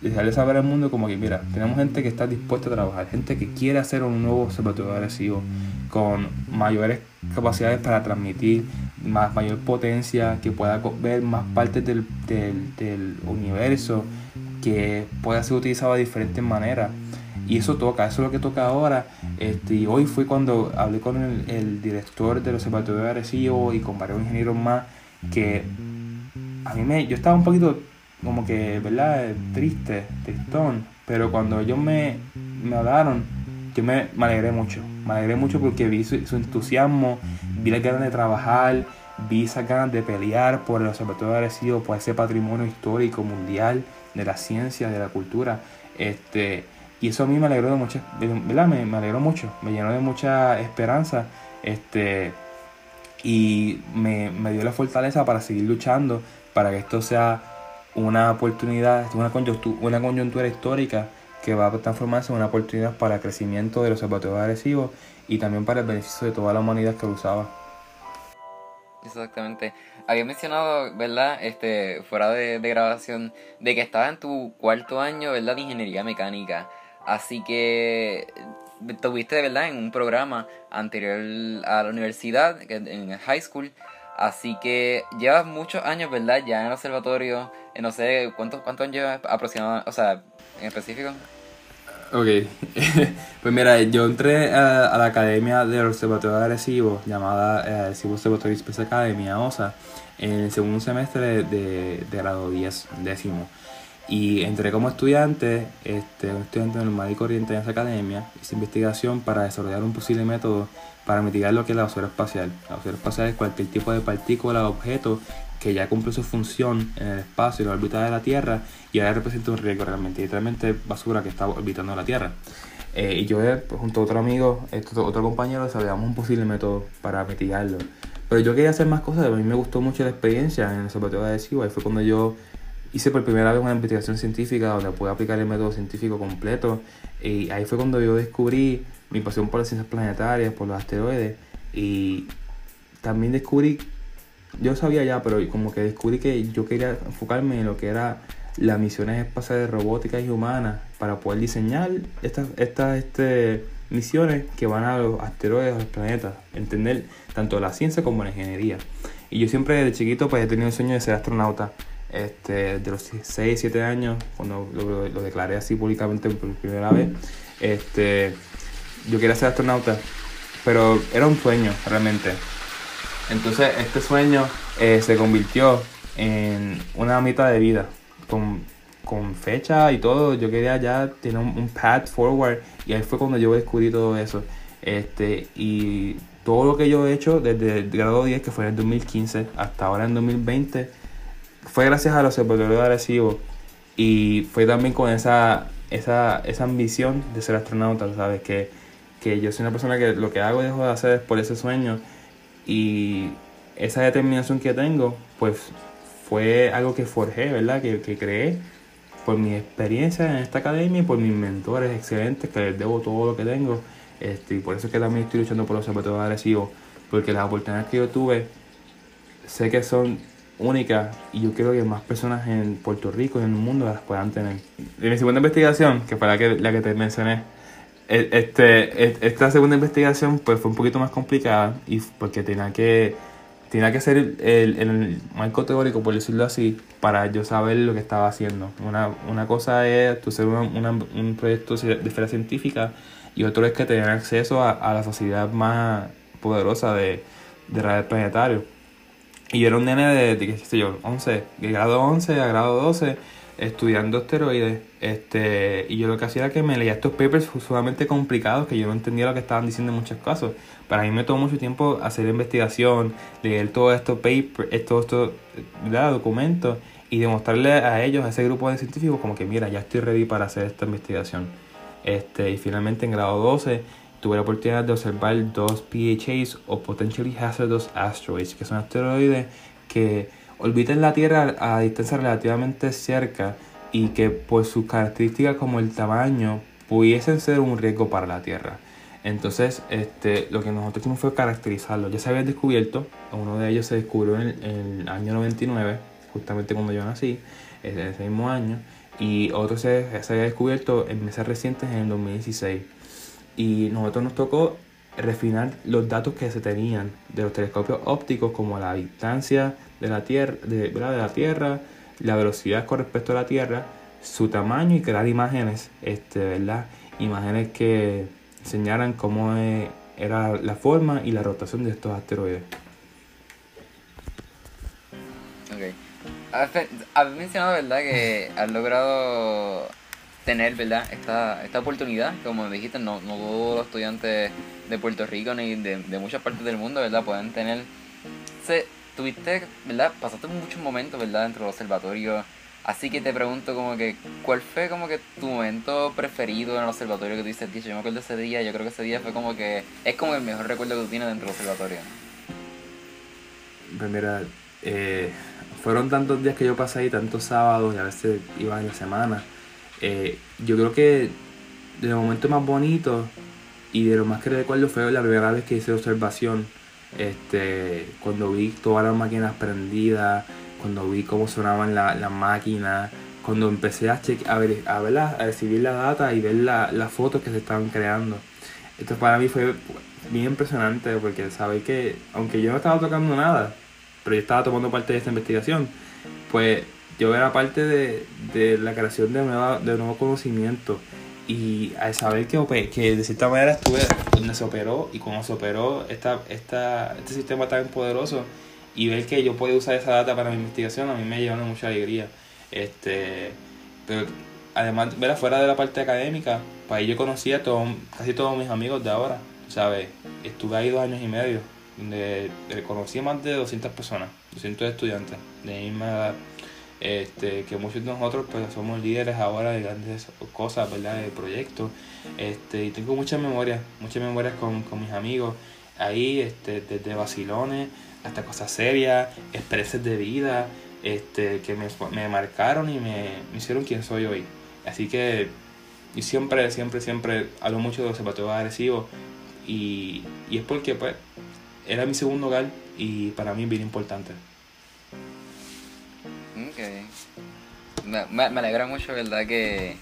dejarle saber al mundo como que, mira, tenemos gente que está dispuesta a trabajar, gente que quiere hacer un nuevo observatorio agresivo con mayores capacidades para transmitir más mayor potencia, que pueda ver más partes del, del, del universo, que pueda ser utilizado de diferentes maneras. Y eso toca, eso es lo que toca ahora. Este, y hoy fue cuando hablé con el, el director del Observatorio de Arecibo y con varios ingenieros más, que a mí me, yo estaba un poquito como que, ¿verdad? Triste, tristón, pero cuando ellos me, me hablaron, yo me, alegré mucho, me alegré mucho porque vi su, entusiasmo, vi las ganas de trabajar, vi esas ganas de pelear por el Observatorio de Arecibo, por ese patrimonio histórico mundial de la ciencia, de la cultura, este, y eso a mí me alegró de mucho, ¿verdad? Me, me alegró mucho, me llenó de mucha esperanza, este, y me, me dio la fortaleza para seguir luchando para que esto sea una oportunidad, una coyuntura, una coyuntura histórica que va a transformarse en una oportunidad para el crecimiento del observatorio Arecibo y también para el beneficio de toda la humanidad que lo usaba. Exactamente. Había mencionado, ¿verdad? Este, fuera de, de grabación, de que estabas en tu cuarto año, ¿verdad? De ingeniería mecánica. Así que tuviste, ¿verdad? En un programa anterior a la universidad, en high school. Así que llevas muchos años, ¿verdad? Ya en el observatorio. eh, No sé, ¿cuántos, años llevas aproximadamente? O sea, en específico. Ok, [LAUGHS] pues mira, yo entré a, la academia del Observatorio de Arecibo, llamada eh, Arecibo Observatory Space Academy, AOSA, en el segundo semestre de, de grado 10, décimo. Y entré como estudiante, este, un estudiante normal y corriente en esa academia, hice investigación para desarrollar un posible método para mitigar lo que es la basura espacial. La basura espacial es cualquier tipo de partícula o objeto que ya cumple su función en el espacio y la órbita de la Tierra y ahora representa un riesgo realmente, literalmente basura que está orbitando la Tierra. Eh, y yo, eh, pues, junto a otro amigo, este, otro compañero, desarrollamos un posible método para mitigarlo. Pero yo quería hacer más cosas, a mí me gustó mucho la experiencia en el observatorio de Arecibo, ahí fue cuando yo hice por primera vez una investigación científica donde pude aplicar el método científico completo y ahí fue cuando yo descubrí mi pasión por las ciencias planetarias, por los asteroides y también descubrí, yo sabía ya, pero como que descubrí que yo quería enfocarme en lo que era las misiones espaciales robóticas y humanas para poder diseñar estas, estas este, misiones que van a los asteroides, a los planetas, entender tanto la ciencia como la ingeniería. Y yo siempre desde chiquito pues he tenido el sueño de ser astronauta. Este, de los 6, 7 años, cuando lo, declaré así públicamente por primera vez, este, yo quería ser astronauta, pero era un sueño realmente. Entonces este sueño eh, se convirtió en una mitad de vida, con, con fecha y todo. Yo quería ya tener un, un path forward y ahí fue cuando yo descubrí todo eso. Este, y todo lo que yo he hecho desde el grado 10, que fue en el 2015, hasta ahora en 2020, fue gracias al Observatorio de Arecibo y fue también con esa, esa, esa ambición de ser astronauta, ¿sabes? Que, que yo soy una persona que lo que hago y dejo de hacer es por ese sueño y esa determinación que tengo, pues fue algo que forjé, ¿verdad? Que, que creé por mi experiencia en esta academia y por mis mentores excelentes que les debo todo lo que tengo. Este, y por eso es que también estoy luchando por los observatorio de Arecibo, porque las oportunidades que yo tuve sé que son únicas y yo quiero que más personas en Puerto Rico y en el mundo las puedan tener. En mi segunda investigación, que fue la que, la que te mencioné, e- este, e- esta segunda investigación pues fue un poquito más complicada y porque tenía que tenía que ser el, el marco teórico, por decirlo así, para yo saber lo que estaba haciendo. Una, una cosa es tú ser una- una- un proyecto de esfera científica y otro es que tener acceso a, a la sociedad más poderosa de, de radio planetario. Y yo era un nene de, qué sé yo, 11, de grado 11 a grado 12, estudiando asteroides. Este, y yo lo que hacía era que me leía estos papers sumamente complicados que yo no entendía lo que estaban diciendo en muchos casos. Para mí me tomó mucho tiempo hacer investigación, leer todos estos papers, estos, estos documentos y demostrarle a ellos, a ese grupo de científicos, como que mira, ya estoy ready para hacer esta investigación. Este, y finalmente en grado 12 tuve la oportunidad de observar dos PHAs o Potentially Hazardous Asteroids, que son asteroides que orbitan la Tierra a distancia relativamente cerca y que por sus características como el tamaño pudiesen ser un riesgo para la Tierra. Entonces, este, lo que nosotros hicimos fue caracterizarlo. Ya se había descubierto, uno de ellos se descubrió en, en el año 99, justamente cuando yo nací, ese mismo año, y otro se, se había descubierto en meses recientes en el 2016. Y nosotros nos tocó refinar los datos que se tenían de los telescopios ópticos como la distancia de la Tierra, de, de la Tierra, la velocidad con respecto a la Tierra, su tamaño y crear imágenes, este, ¿verdad? Imágenes que enseñaran cómo era la forma y la rotación de estos asteroides. Ok. Has mencionado, ¿verdad? Que has logrado tener, ¿verdad? Esta, esta oportunidad, como dijiste, no, no todos los estudiantes de Puerto Rico ni de, de muchas partes del mundo, ¿verdad? Pueden tener... Se, tuviste, ¿verdad? Pasaste muchos momentos, ¿verdad? Dentro del observatorio. Así que te pregunto como que, ¿cuál fue como que tu momento preferido en el observatorio que tú dices, yo me acuerdo de ese día, yo creo que ese día fue como que, es como el mejor recuerdo que tú tienes dentro del observatorio? Pues mira, eh, fueron tantos días que yo pasé ahí, tantos sábados y a veces iba en la semana. Eh, yo creo que de los momentos más bonitos y de lo más que recuerdo fue la primera vez que hice observación este, cuando vi todas las máquinas prendidas, cuando vi cómo sonaban las máquinas, cuando empecé a, a, ver, a, a recibir la data y ver las fotos que se estaban creando. Esto para mí fue bien impresionante porque sabéis que, aunque yo no estaba tocando nada, pero yo estaba tomando parte de esta investigación, pues yo era parte de, de la creación de, nueva, de nuevo conocimiento y al saber que, que de cierta manera estuve donde se operó y cómo se operó esta, esta, este sistema tan poderoso y ver que yo puedo usar esa data para mi investigación a mí me lleva mucha alegría. Este, pero además, ver afuera de la parte académica, pues ahí yo conocí a casi todos mis amigos de ahora, ¿sabes? Estuve ahí dos años y medio, donde conocí a más de 200 personas, 200 estudiantes de misma edad este, que muchos de nosotros pues somos líderes ahora de grandes cosas, ¿verdad? De proyectos. Este, y tengo muchas memorias, muchas memorias con, con mis amigos ahí, este, desde vacilones hasta cosas serias, expreses de vida, este, que me, me marcaron y me, hicieron quien soy hoy. Así que y siempre, siempre, siempre hablo mucho de los zapatos agresivos y, y es porque pues era mi segundo hogar y para mí bien importante. Me, alegra mucho, ¿verdad? Que,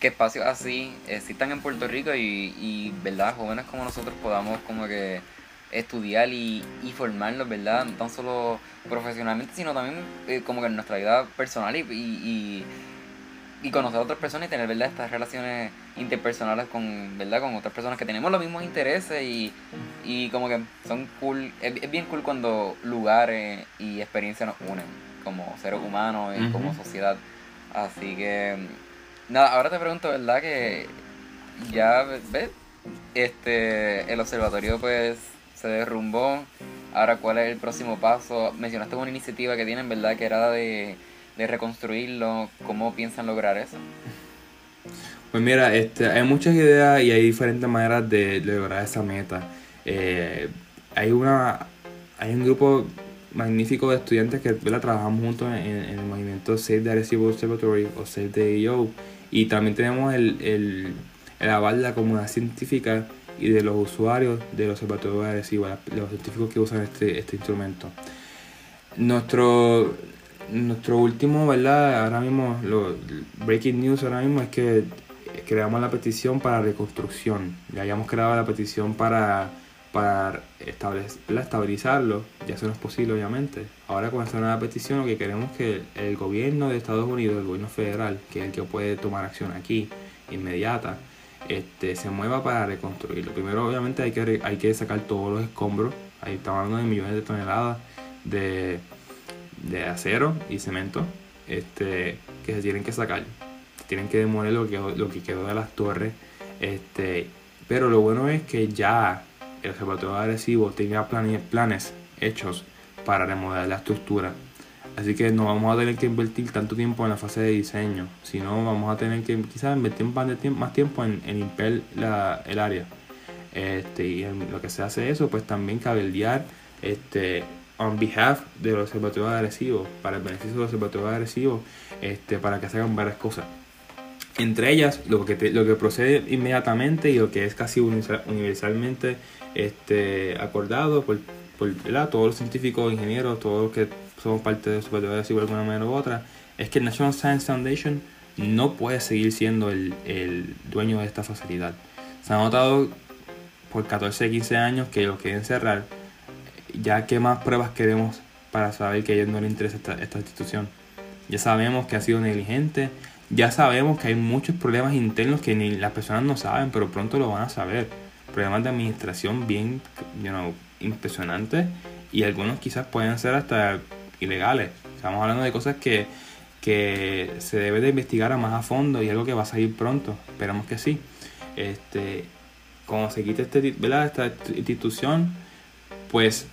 que espacios así existan en Puerto Rico y, y, ¿verdad? Jóvenes como nosotros podamos como que estudiar y, y formarnos, ¿verdad? No tan solo profesionalmente, sino también eh, como que en nuestra vida personal y, y, y, conocer a otras personas y tener, ¿verdad? Estas relaciones interpersonales con, ¿verdad? Con otras personas que tenemos los mismos intereses y, y como que son cool. Es, es bien cool cuando lugares y experiencias nos unen como seres humanos y como sociedad. Así que, nada, ahora te pregunto, ¿verdad? Que ya, ¿ves? Este, el observatorio pues se derrumbó. Ahora, ¿cuál es el próximo paso? Mencionaste una iniciativa que tienen, ¿verdad? Que era de, de reconstruirlo. ¿Cómo piensan lograr eso? Pues mira, este, hay muchas ideas y hay diferentes maneras de, lograr esa meta. Eh, hay una hay un grupo magnífico de estudiantes que trabajamos juntos en, el movimiento Save the Arecibo Observatory o Save the EO y también tenemos el, el, el aval de la comunidad científica y de los usuarios del Observatorio de Arecibo, los científicos que usan este, este instrumento. Nuestro, nuestro último, ¿verdad? Ahora mismo, lo, breaking news ahora mismo es que creamos la petición para reconstrucción. Ya habíamos creado la petición para para estabilizarlo, ya eso no es posible obviamente. Ahora con esta nueva petición lo que queremos es que el gobierno de Estados Unidos, el gobierno federal, que es el que puede tomar acción aquí, inmediata, este, se mueva para reconstruirlo. Primero obviamente hay que, hay que sacar todos los escombros, ahí estamos hablando de millones de toneladas de, de acero y cemento este, que se tienen que sacar. Tienen que demoler lo que, lo que quedó de las torres. Este, pero lo bueno es que ya el observatorio agresivo tenía planes, hechos para remodelar la estructura. Así que no vamos a tener que invertir tanto tiempo en la fase de diseño, sino vamos a tener que quizás invertir más tiempo en, en la, el área. Este, y en lo que se hace eso, pues también cabildear este, on behalf del observatorio agresivo, para el beneficio del observatorio agresivo, este, para que se hagan varias cosas. Entre ellas, lo que, te- lo que procede inmediatamente y lo que es casi universal- universalmente este, acordado por, por todos los científicos, ingenieros, todos los que somos parte de Observatorio de alguna manera u otra, es que el National Science Foundation no puede seguir siendo el, el dueño de esta facilidad. Se ha notado por 14, 15 años que lo quieren cerrar. Ya qué más pruebas queremos para saber que a ellos no les interesa esta, esta institución. Ya sabemos que ha sido negligente, ya sabemos que hay muchos problemas internos que ni las personas no saben, pero pronto lo van a saber. Problemas de administración bien you impresionantes y algunos quizás pueden ser hasta ilegales. Estamos hablando de cosas que, que se debe de investigar a más a fondo y algo que va a salir pronto. Esperamos que sí. Este, cuando se quite este, esta institución, pues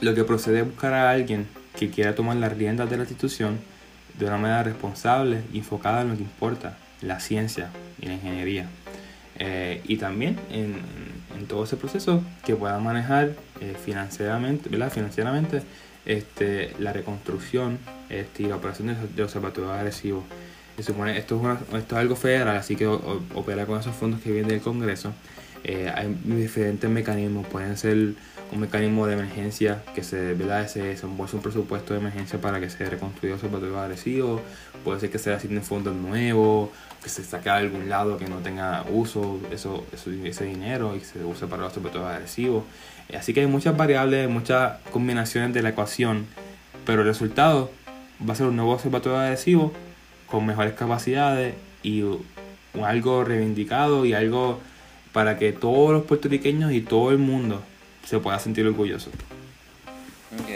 lo que procede es buscar a alguien que quiera tomar las riendas de la institución de una manera responsable enfocada en lo que importa, la ciencia y la ingeniería. Eh, y también en, todo ese proceso que pueda manejar eh, financieramente, ¿verdad? financieramente este, la reconstrucción este, y la operación del, del observatorio agresivo. Se supone, esto, es una- esto es algo federal, así que opera con esos fondos que vienen del Congreso. Eh, hay diferentes mecanismos, pueden ser un mecanismo de emergencia que se, ¿verdad? se desembolsa un presupuesto de emergencia para que se reconstruya el observatorio agresivo, puede ser que se asignen fondos nuevos, que se saque a algún lado que no tenga uso eso, eso- ese dinero y se use para el observatorio agresivo. Eh, Así que hay muchas variables, muchas combinaciones de la ecuación, pero el resultado va a ser un nuevo observatorio agresivo con mejores capacidades y algo reivindicado y algo para que todos los puertorriqueños y todo el mundo se pueda sentir orgulloso. Ok.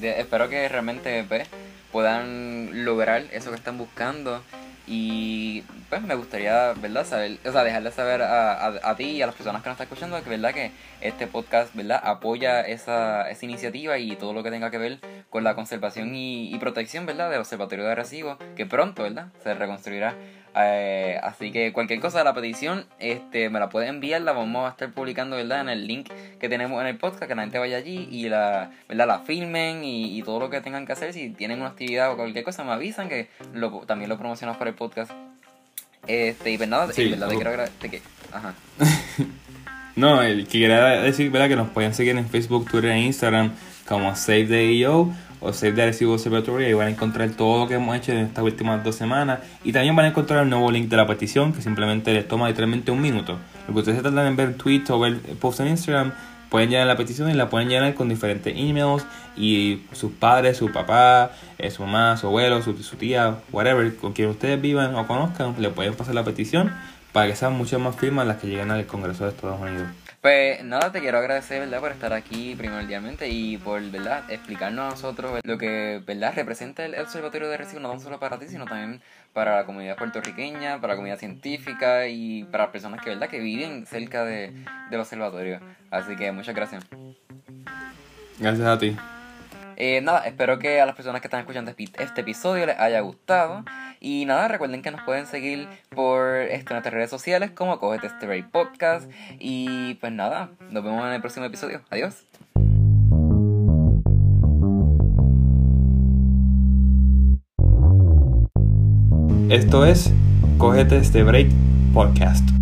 De- espero que realmente pues, puedan lograr eso que están buscando. Y pues me gustaría, ¿verdad? Saber, o sea, dejarle saber a, a, a ti y a las personas que nos están escuchando que, ¿verdad? Que este podcast, ¿verdad? Apoya esa, esa iniciativa y todo lo que tenga que ver con la conservación y, y protección, ¿verdad? Del Observatorio de Arecibo, que pronto, ¿verdad? Se reconstruirá. Eh, así que cualquier cosa de la petición, este, me la puede enviar, la vamos a estar publicando, ¿verdad? En el link que tenemos en el podcast, que la gente vaya allí y la, ¿verdad? la filmen y, y todo lo que tengan que hacer. Si tienen una actividad o cualquier cosa, me avisan que lo, también lo promocionamos por el podcast. Este, y pues nada, Sí, y verdad, te quiero agradecer ajá. [LAUGHS] No, el que quería decir ¿verdad? que nos pueden seguir en Facebook, Twitter e Instagram como Save the EO o Save the Arecibo Observatory. Ahí van a encontrar todo lo que hemos hecho en estas últimas dos semanas. Y también van a encontrar el nuevo link de la petición que simplemente les toma literalmente un minuto. Lo que ustedes se tratan de ver tweets o ver posts en Instagram, pueden llenar la petición y la pueden llenar con diferentes emails y sus padres, su papá, eh, su mamá, su abuelo, su, tía, whatever, con quien ustedes vivan o conozcan, le pueden pasar la petición para que sean muchas más firmas las que lleguen al Congreso de Estados Unidos. Pues nada, te quiero agradecer, ¿verdad? Por estar aquí primordialmente y por, ¿verdad? Explicarnos a nosotros lo que, ¿verdad? Representa el Observatorio de Recibo, no tan solo para ti, sino también para la comunidad puertorriqueña, para la comunidad científica y para las personas que, ¿verdad? Que viven cerca de, del observatorio. Así que muchas gracias. Gracias a ti. Eh, nada, espero que a las personas que están escuchando este episodio les haya gustado. Y nada, recuerden que nos pueden seguir por este, nuestras redes sociales como Cogete Este Break Podcast. Y pues nada, nos vemos en el próximo episodio. Adiós. Esto es Cógete este break podcast.